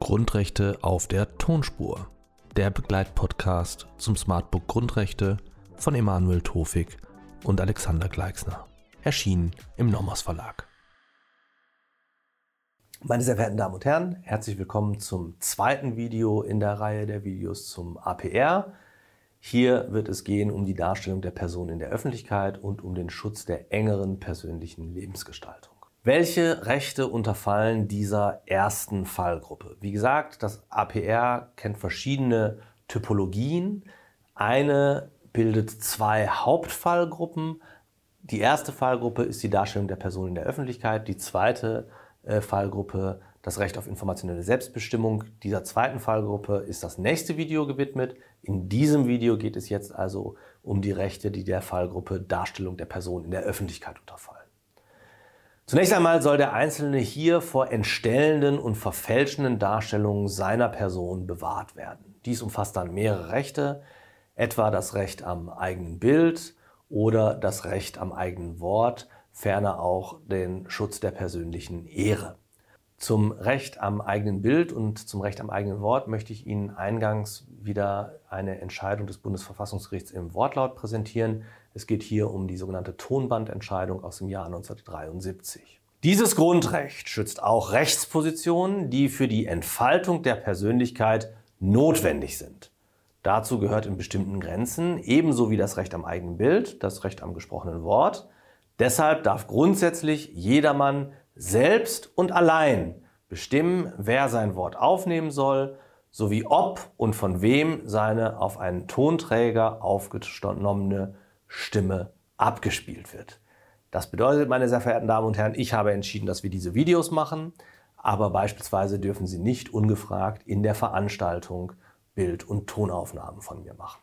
Grundrechte auf der Tonspur. Der Begleitpodcast zum Smartbook Grundrechte von Emanuel Tofik und Alexander Gleixner. Erschienen im Nomos Verlag. Meine sehr verehrten Damen und Herren, herzlich willkommen zum zweiten Video in der Reihe der Videos zum APR. Hier wird es gehen um die Darstellung der Person in der Öffentlichkeit und um den Schutz der engeren persönlichen Lebensgestaltung. Welche Rechte unterfallen dieser ersten Fallgruppe? Wie gesagt, das APR kennt verschiedene Typologien. Eine bildet zwei Hauptfallgruppen. Die erste Fallgruppe ist die Darstellung der Person in der Öffentlichkeit. Die zweite äh, Fallgruppe das Recht auf informationelle Selbstbestimmung. Dieser zweiten Fallgruppe ist das nächste Video gewidmet. In diesem Video geht es jetzt also um die Rechte, die der Fallgruppe Darstellung der Person in der Öffentlichkeit unterfallen. Zunächst einmal soll der Einzelne hier vor entstellenden und verfälschenden Darstellungen seiner Person bewahrt werden. Dies umfasst dann mehrere Rechte, etwa das Recht am eigenen Bild oder das Recht am eigenen Wort, ferner auch den Schutz der persönlichen Ehre. Zum Recht am eigenen Bild und zum Recht am eigenen Wort möchte ich Ihnen eingangs wieder eine Entscheidung des Bundesverfassungsgerichts im Wortlaut präsentieren, es geht hier um die sogenannte Tonbandentscheidung aus dem Jahr 1973. Dieses Grundrecht schützt auch Rechtspositionen, die für die Entfaltung der Persönlichkeit notwendig sind. Dazu gehört in bestimmten Grenzen ebenso wie das Recht am eigenen Bild, das Recht am gesprochenen Wort. Deshalb darf grundsätzlich jedermann selbst und allein bestimmen, wer sein Wort aufnehmen soll, sowie ob und von wem seine auf einen Tonträger aufgenommene Stimme abgespielt wird. Das bedeutet, meine sehr verehrten Damen und Herren, ich habe entschieden, dass wir diese Videos machen, aber beispielsweise dürfen Sie nicht ungefragt in der Veranstaltung Bild- und Tonaufnahmen von mir machen.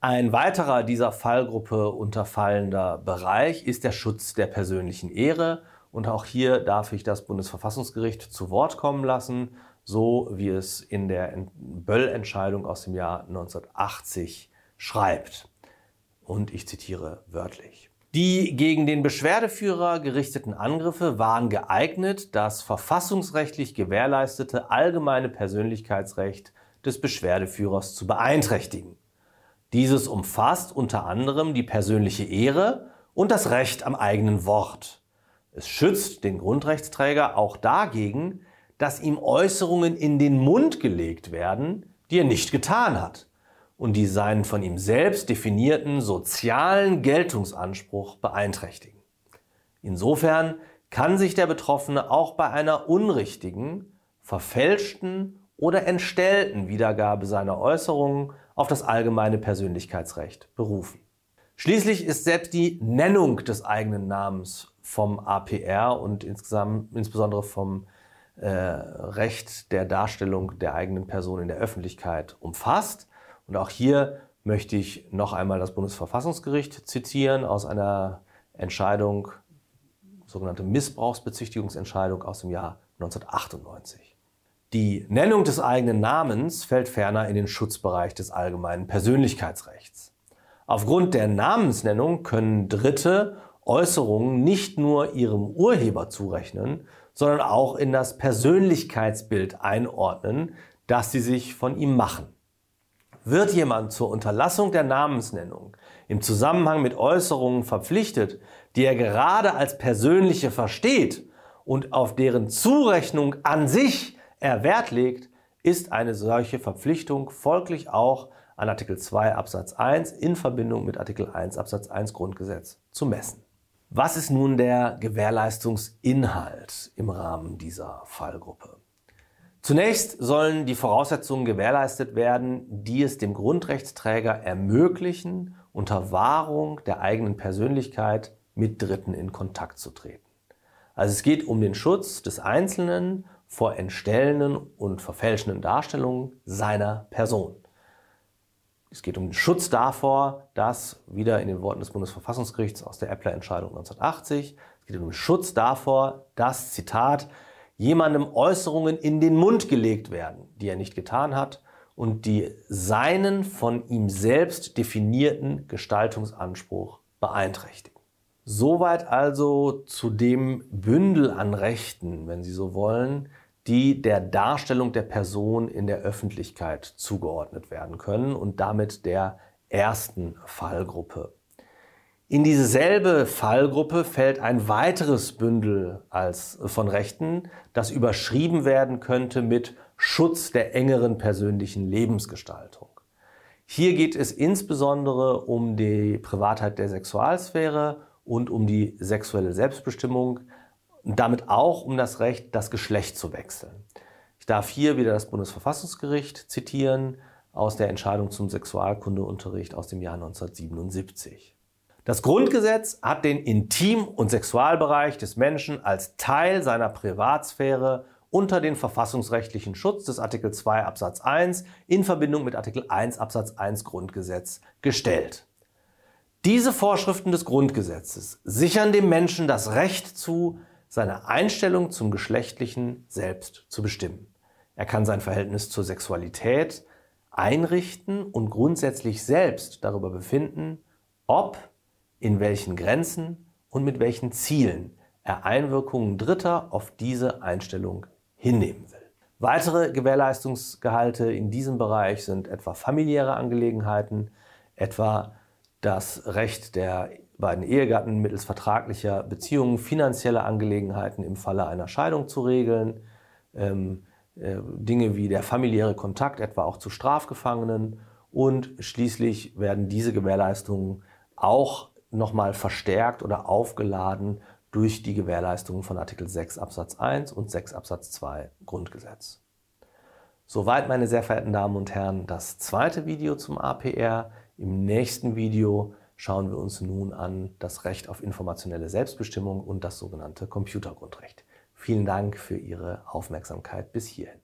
Ein weiterer dieser Fallgruppe unterfallender Bereich ist der Schutz der persönlichen Ehre. Und auch hier darf ich das Bundesverfassungsgericht zu Wort kommen lassen, so wie es in der Böll-Entscheidung aus dem Jahr 1980 schreibt und ich zitiere wörtlich. Die gegen den Beschwerdeführer gerichteten Angriffe waren geeignet, das verfassungsrechtlich gewährleistete allgemeine Persönlichkeitsrecht des Beschwerdeführers zu beeinträchtigen. Dieses umfasst unter anderem die persönliche Ehre und das Recht am eigenen Wort. Es schützt den Grundrechtsträger auch dagegen, dass ihm Äußerungen in den Mund gelegt werden, die er nicht getan hat und die seinen von ihm selbst definierten sozialen Geltungsanspruch beeinträchtigen. Insofern kann sich der Betroffene auch bei einer unrichtigen, verfälschten oder entstellten Wiedergabe seiner Äußerungen auf das allgemeine Persönlichkeitsrecht berufen. Schließlich ist selbst die Nennung des eigenen Namens vom APR und insgesamt, insbesondere vom äh, Recht der Darstellung der eigenen Person in der Öffentlichkeit umfasst. Und auch hier möchte ich noch einmal das Bundesverfassungsgericht zitieren aus einer Entscheidung, sogenannte Missbrauchsbezichtigungsentscheidung aus dem Jahr 1998. Die Nennung des eigenen Namens fällt ferner in den Schutzbereich des allgemeinen Persönlichkeitsrechts. Aufgrund der Namensnennung können Dritte Äußerungen nicht nur ihrem Urheber zurechnen, sondern auch in das Persönlichkeitsbild einordnen, das sie sich von ihm machen. Wird jemand zur Unterlassung der Namensnennung im Zusammenhang mit Äußerungen verpflichtet, die er gerade als persönliche versteht und auf deren Zurechnung an sich er Wert legt, ist eine solche Verpflichtung folglich auch an Artikel 2 Absatz 1 in Verbindung mit Artikel 1 Absatz 1 Grundgesetz zu messen. Was ist nun der Gewährleistungsinhalt im Rahmen dieser Fallgruppe? Zunächst sollen die Voraussetzungen gewährleistet werden, die es dem Grundrechtsträger ermöglichen, unter Wahrung der eigenen Persönlichkeit mit Dritten in Kontakt zu treten. Also es geht um den Schutz des Einzelnen vor entstellenden und verfälschenden Darstellungen seiner Person. Es geht um den Schutz davor, dass, wieder in den Worten des Bundesverfassungsgerichts aus der Eppler-Entscheidung 1980, es geht um den Schutz davor, dass, Zitat, jemandem Äußerungen in den Mund gelegt werden, die er nicht getan hat und die seinen von ihm selbst definierten Gestaltungsanspruch beeinträchtigen. Soweit also zu dem Bündel an Rechten, wenn Sie so wollen, die der Darstellung der Person in der Öffentlichkeit zugeordnet werden können und damit der ersten Fallgruppe. In dieselbe Fallgruppe fällt ein weiteres Bündel als von Rechten, das überschrieben werden könnte mit Schutz der engeren persönlichen Lebensgestaltung. Hier geht es insbesondere um die Privatheit der Sexualsphäre und um die sexuelle Selbstbestimmung und damit auch um das Recht, das Geschlecht zu wechseln. Ich darf hier wieder das Bundesverfassungsgericht zitieren aus der Entscheidung zum Sexualkundeunterricht aus dem Jahr 1977. Das Grundgesetz hat den Intim- und Sexualbereich des Menschen als Teil seiner Privatsphäre unter den verfassungsrechtlichen Schutz des Artikel 2 Absatz 1 in Verbindung mit Artikel 1 Absatz 1 Grundgesetz gestellt. Diese Vorschriften des Grundgesetzes sichern dem Menschen das Recht zu, seine Einstellung zum Geschlechtlichen selbst zu bestimmen. Er kann sein Verhältnis zur Sexualität einrichten und grundsätzlich selbst darüber befinden, ob, in welchen Grenzen und mit welchen Zielen er Einwirkungen Dritter auf diese Einstellung hinnehmen will. Weitere Gewährleistungsgehalte in diesem Bereich sind etwa familiäre Angelegenheiten, etwa das Recht der beiden Ehegatten mittels vertraglicher Beziehungen finanzielle Angelegenheiten im Falle einer Scheidung zu regeln, ähm, äh, Dinge wie der familiäre Kontakt, etwa auch zu Strafgefangenen und schließlich werden diese Gewährleistungen auch nochmal verstärkt oder aufgeladen durch die Gewährleistungen von Artikel 6 Absatz 1 und 6 Absatz 2 Grundgesetz. Soweit, meine sehr verehrten Damen und Herren, das zweite Video zum APR. Im nächsten Video schauen wir uns nun an das Recht auf informationelle Selbstbestimmung und das sogenannte Computergrundrecht. Vielen Dank für Ihre Aufmerksamkeit bis hierhin.